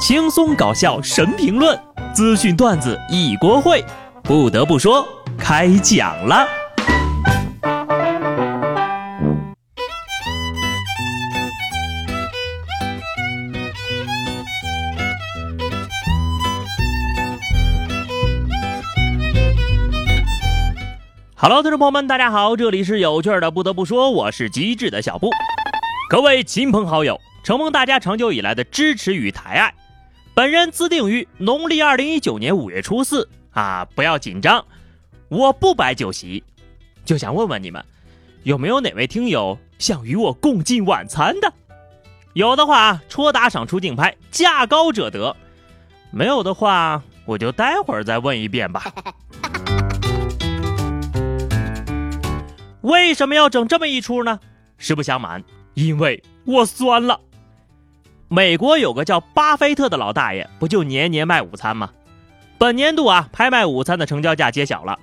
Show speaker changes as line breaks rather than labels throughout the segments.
轻松搞笑神评论，资讯段子一锅烩。不得不说，开讲了。Hello，听众朋友们，大家好，这里是有趣的。不得不说，我是机智的小布。各位亲朋好友，承蒙大家长久以来的支持与抬爱，本人自定于农历二零一九年五月初四啊，不要紧张，我不摆酒席，就想问问你们，有没有哪位听友想与我共进晚餐的？有的话，戳打赏出竞拍，价高者得；没有的话，我就待会儿再问一遍吧。为什么要整这么一出呢？实不相瞒，因为我酸了。美国有个叫巴菲特的老大爷，不就年年卖午餐吗？本年度啊，拍卖午餐的成交价揭晓了，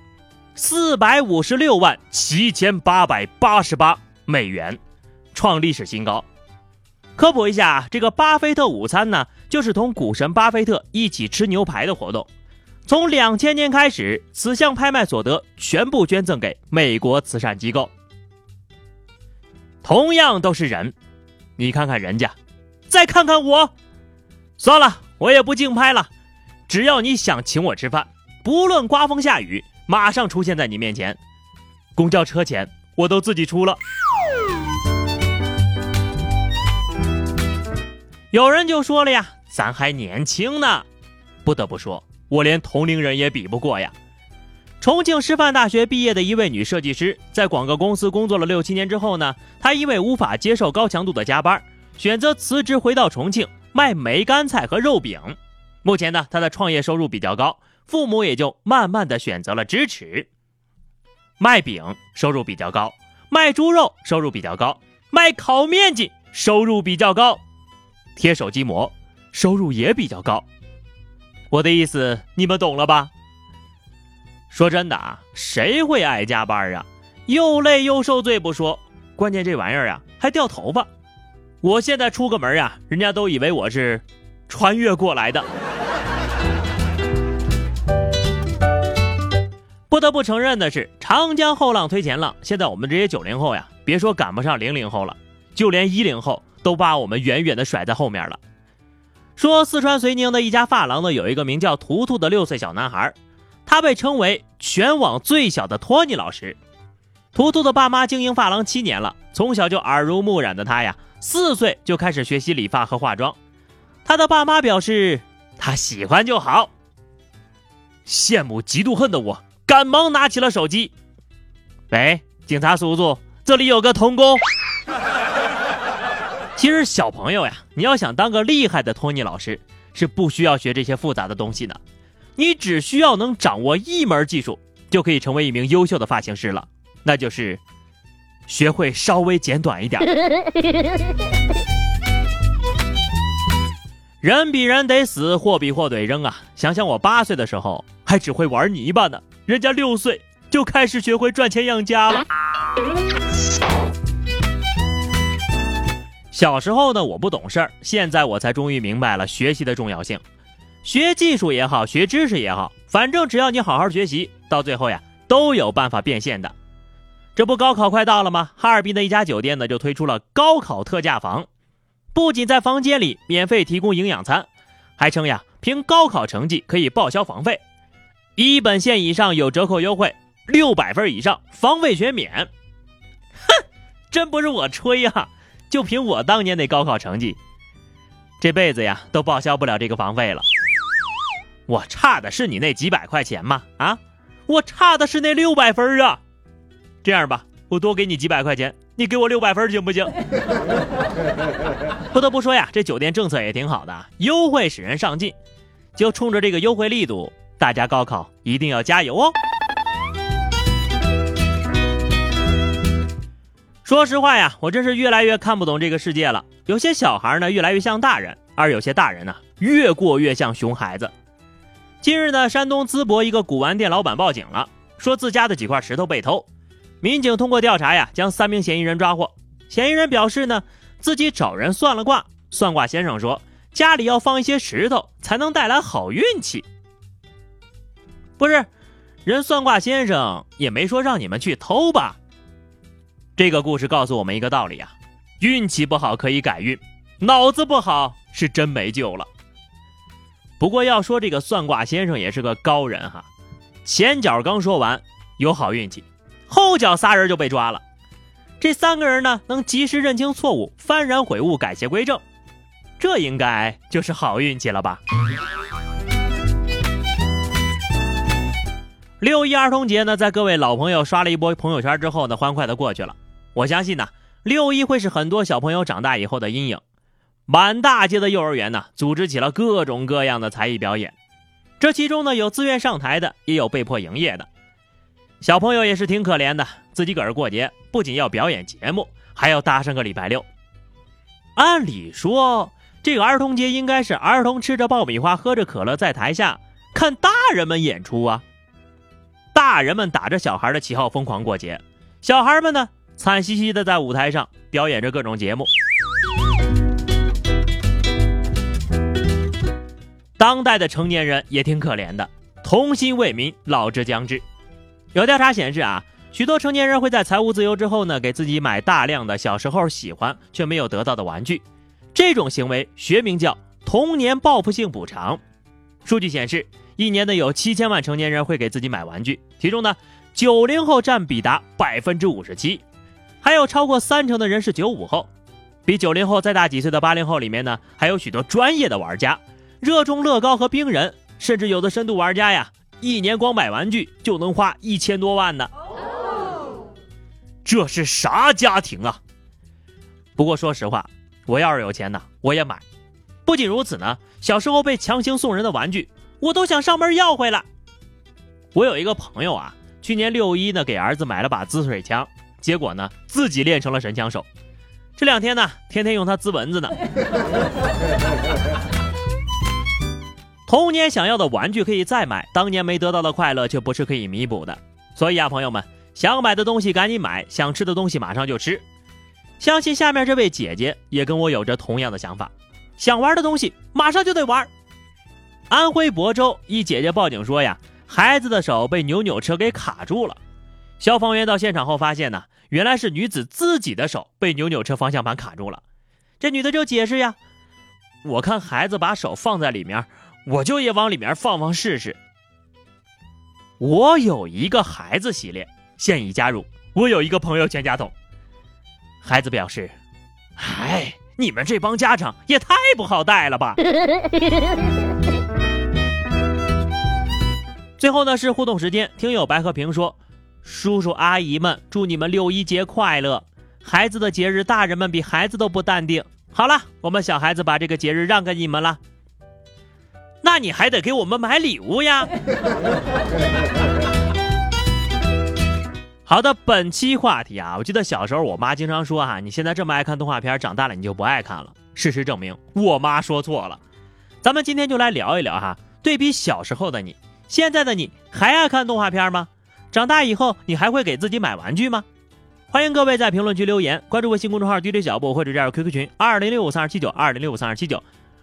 四百五十六万七千八百八十八美元，创历史新高。科普一下，这个巴菲特午餐呢，就是同股神巴菲特一起吃牛排的活动。从两千年开始，此项拍卖所得全部捐赠给美国慈善机构。同样都是人，你看看人家，再看看我，算了，我也不竞拍了。只要你想请我吃饭，不论刮风下雨，马上出现在你面前。公交车钱我都自己出了。有人就说了呀，咱还年轻呢。不得不说。我连同龄人也比不过呀！重庆师范大学毕业的一位女设计师，在广告公司工作了六七年之后呢，她因为无法接受高强度的加班，选择辞职回到重庆卖梅干菜和肉饼。目前呢，他的创业收入比较高，父母也就慢慢的选择了支持。卖饼收入比较高，卖猪肉收入比较高，卖烤面筋收入比较高，贴手机膜收入也比较高。我的意思你们懂了吧？说真的啊，谁会爱加班啊？又累又受罪不说，关键这玩意儿啊还掉头发。我现在出个门啊，人家都以为我是穿越过来的。不得不承认的是，长江后浪推前浪，现在我们这些九零后呀，别说赶不上零零后了，就连一零后都把我们远远的甩在后面了。说四川遂宁的一家发廊呢，有一个名叫图图的六岁小男孩，他被称为全网最小的托尼老师。图图的爸妈经营发廊七年了，从小就耳濡目染的他呀，四岁就开始学习理发和化妆。他的爸妈表示他喜欢就好。羡慕嫉妒恨的我，赶忙拿起了手机。喂，警察叔叔，这里有个童工。其实小朋友呀，你要想当个厉害的托尼老师，是不需要学这些复杂的东西的，你只需要能掌握一门技术，就可以成为一名优秀的发型师了，那就是学会稍微剪短一点。人比人得死，货比货得扔啊！想想我八岁的时候还只会玩泥巴呢，人家六岁就开始学会赚钱养家了。小时候呢，我不懂事儿，现在我才终于明白了学习的重要性。学技术也好，学知识也好，反正只要你好好学习，到最后呀，都有办法变现的。这不高考快到了吗？哈尔滨的一家酒店呢，就推出了高考特价房，不仅在房间里免费提供营养餐，还称呀，凭高考成绩可以报销房费，一本线以上有折扣优惠，六百分以上房费全免。哼，真不是我吹呀！就凭我当年那高考成绩，这辈子呀都报销不了这个房费了。我差的是你那几百块钱吗？啊，我差的是那六百分啊！这样吧，我多给你几百块钱，你给我六百分行不行？不得不说呀，这酒店政策也挺好的，优惠使人上进。就冲着这个优惠力度，大家高考一定要加油哦！说实话呀，我真是越来越看不懂这个世界了。有些小孩呢，越来越像大人；而有些大人呢，越过越像熊孩子。近日呢，山东淄博一个古玩店老板报警了，说自家的几块石头被偷。民警通过调查呀，将三名嫌疑人抓获。嫌疑人表示呢，自己找人算了卦，算卦先生说，家里要放一些石头，才能带来好运气。不是，人算卦先生也没说让你们去偷吧？这个故事告诉我们一个道理啊：运气不好可以改运，脑子不好是真没救了。不过要说这个算卦先生也是个高人哈，前脚刚说完有好运气，后脚仨人就被抓了。这三个人呢，能及时认清错误，幡然悔悟，改邪归正，这应该就是好运气了吧？六一儿童节呢，在各位老朋友刷了一波朋友圈之后呢，欢快的过去了。我相信呢，六一会是很多小朋友长大以后的阴影。满大街的幼儿园呢，组织起了各种各样的才艺表演，这其中呢，有自愿上台的，也有被迫营业的。小朋友也是挺可怜的，自己个儿过节，不仅要表演节目，还要搭上个礼拜六。按理说，这个儿童节应该是儿童吃着爆米花，喝着可乐，在台下看大人们演出啊。大人们打着小孩的旗号疯狂过节，小孩们呢，惨兮兮的在舞台上表演着各种节目。当代的成年人也挺可怜的，童心未泯，老之将至。有调查显示啊，许多成年人会在财务自由之后呢，给自己买大量的小时候喜欢却没有得到的玩具。这种行为学名叫童年报复性补偿。数据显示，一年呢有七千万成年人会给自己买玩具，其中呢，九零后占比达百分之五十七，还有超过三成的人是九五后。比九零后再大几岁的八零后里面呢，还有许多专业的玩家，热衷乐高和冰人，甚至有的深度玩家呀。一年光买玩具就能花一千多万呢，这是啥家庭啊？不过说实话，我要是有钱呢，我也买。不仅如此呢，小时候被强行送人的玩具，我都想上门要回来。我有一个朋友啊，去年六一呢，给儿子买了把滋水枪，结果呢，自己练成了神枪手。这两天呢，天天用它滋蚊子呢。童年想要的玩具可以再买，当年没得到的快乐却不是可以弥补的。所以啊，朋友们，想买的东西赶紧买，想吃的东西马上就吃。相信下面这位姐姐也跟我有着同样的想法，想玩的东西马上就得玩。安徽亳州一姐姐报警说呀，孩子的手被扭扭车给卡住了。消防员到现场后发现呢，原来是女子自己的手被扭扭车方向盘卡住了。这女的就解释呀，我看孩子把手放在里面。我就也往里面放放试试。我有一个孩子系列现已加入，我有一个朋友全家桶。孩子表示：“哎，你们这帮家长也太不好带了吧！” 最后呢是互动时间，听友白和平说：“叔叔阿姨们，祝你们六一节快乐！孩子的节日，大人们比孩子都不淡定。好了，我们小孩子把这个节日让给你们了。”那你还得给我们买礼物呀！好的，本期话题啊，我记得小时候我妈经常说啊，你现在这么爱看动画片，长大了你就不爱看了。事实证明，我妈说错了。咱们今天就来聊一聊哈，对比小时候的你，现在的你还爱看动画片吗？长大以后你还会给自己买玩具吗？欢迎各位在评论区留言，关注微信公众号 DJ 小布或者加入 QQ 群二零六五三二七九二零六五三二七九。